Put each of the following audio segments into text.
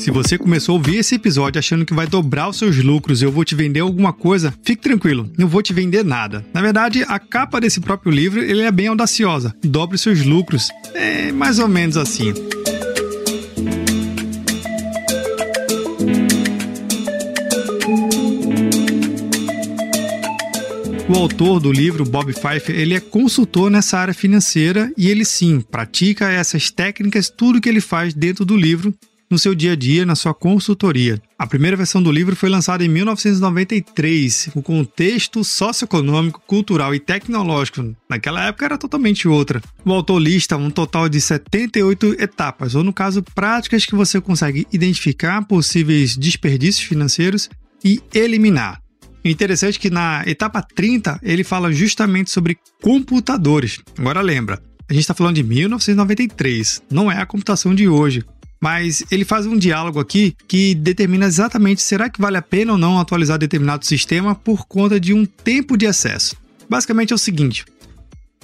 Se você começou a ouvir esse episódio achando que vai dobrar os seus lucros e eu vou te vender alguma coisa, fique tranquilo, não vou te vender nada. Na verdade, a capa desse próprio livro ele é bem audaciosa. Dobre seus lucros. É mais ou menos assim. O autor do livro, Bob Fife, ele é consultor nessa área financeira e ele sim pratica essas técnicas, tudo que ele faz dentro do livro no seu dia a dia, na sua consultoria. A primeira versão do livro foi lançada em 1993. O contexto socioeconômico, cultural e tecnológico naquela época era totalmente outra. O autor lista um total de 78 etapas, ou no caso, práticas que você consegue identificar possíveis desperdícios financeiros e eliminar. Interessante que na etapa 30 ele fala justamente sobre computadores. Agora lembra, a gente está falando de 1993, não é a computação de hoje mas ele faz um diálogo aqui que determina exatamente será que vale a pena ou não atualizar determinado sistema por conta de um tempo de acesso. Basicamente é o seguinte: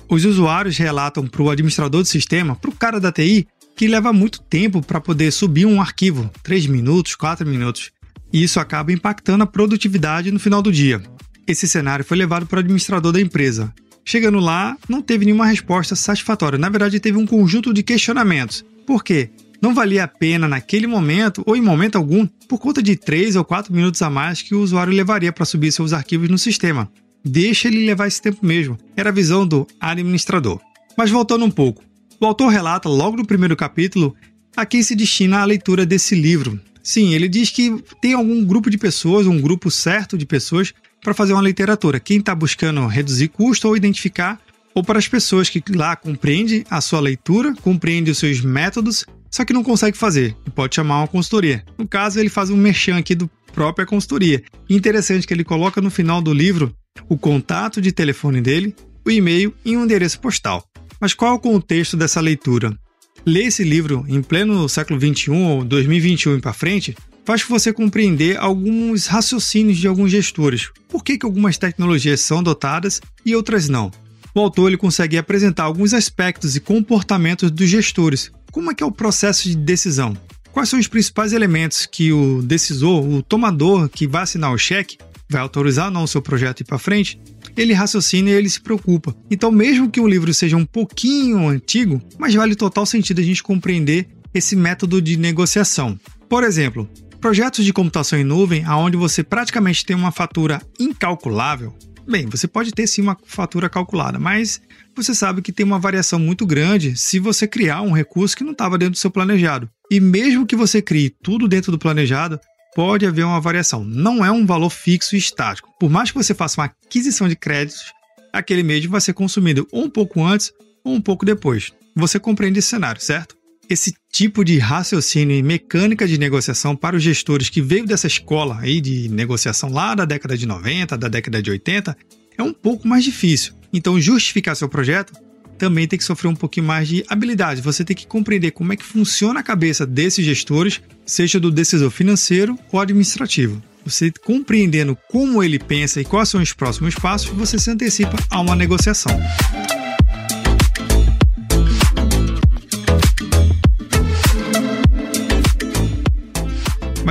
os usuários relatam para o administrador do sistema, para o cara da TI, que leva muito tempo para poder subir um arquivo 3 minutos, 4 minutos. E isso acaba impactando a produtividade no final do dia. Esse cenário foi levado para o administrador da empresa. Chegando lá, não teve nenhuma resposta satisfatória. Na verdade, teve um conjunto de questionamentos. Por quê? Não valia a pena naquele momento ou em momento algum por conta de 3 ou 4 minutos a mais que o usuário levaria para subir seus arquivos no sistema. Deixa ele levar esse tempo mesmo. Era a visão do administrador. Mas voltando um pouco, o autor relata logo no primeiro capítulo a quem se destina a leitura desse livro. Sim, ele diz que tem algum grupo de pessoas, um grupo certo de pessoas para fazer uma literatura. Quem está buscando reduzir custo ou identificar, ou para as pessoas que lá compreendem a sua leitura, compreendem os seus métodos só que não consegue fazer e pode chamar uma consultoria. No caso, ele faz um merchan aqui do própria consultoria. interessante que ele coloca no final do livro o contato de telefone dele, o e-mail e um endereço postal. Mas qual é o contexto dessa leitura? Ler esse livro em pleno século XXI ou 2021 para frente faz você compreender alguns raciocínios de alguns gestores. Por que, que algumas tecnologias são adotadas e outras não? O autor ele consegue apresentar alguns aspectos e comportamentos dos gestores, como é que é o processo de decisão? Quais são os principais elementos que o decisor, o tomador que vai assinar o cheque, vai autorizar ou não o seu projeto ir para frente, ele raciocina e ele se preocupa. Então, mesmo que o livro seja um pouquinho antigo, mas vale total sentido a gente compreender esse método de negociação. Por exemplo, projetos de computação em nuvem, onde você praticamente tem uma fatura incalculável. Bem, você pode ter sim uma fatura calculada, mas você sabe que tem uma variação muito grande se você criar um recurso que não estava dentro do seu planejado. E mesmo que você crie tudo dentro do planejado, pode haver uma variação. Não é um valor fixo e estático. Por mais que você faça uma aquisição de créditos, aquele mesmo vai ser consumido um pouco antes ou um pouco depois. Você compreende esse cenário, certo? Esse tipo de raciocínio e mecânica de negociação para os gestores que veio dessa escola aí de negociação lá da década de 90, da década de 80, é um pouco mais difícil. Então, justificar seu projeto também tem que sofrer um pouquinho mais de habilidade. Você tem que compreender como é que funciona a cabeça desses gestores, seja do decisor financeiro ou administrativo. Você compreendendo como ele pensa e quais são os próximos passos, você se antecipa a uma negociação.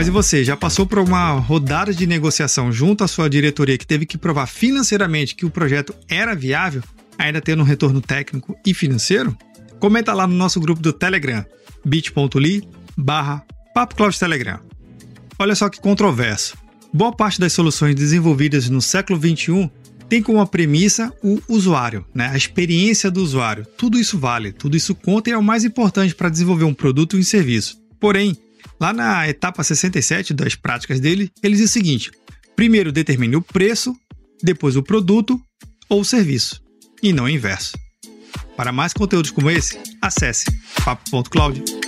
Mas e você, já passou por uma rodada de negociação junto à sua diretoria que teve que provar financeiramente que o projeto era viável, ainda tendo um retorno técnico e financeiro? Comenta lá no nosso grupo do Telegram, bit.ly barra Telegram. Olha só que controverso. Boa parte das soluções desenvolvidas no século XXI tem como premissa o usuário, né? a experiência do usuário. Tudo isso vale, tudo isso conta e é o mais importante para desenvolver um produto e um serviço. Porém, Lá na etapa 67 das práticas dele, ele diz o seguinte: primeiro determine o preço, depois o produto ou o serviço, e não o inverso. Para mais conteúdos como esse, acesse papo.cloud.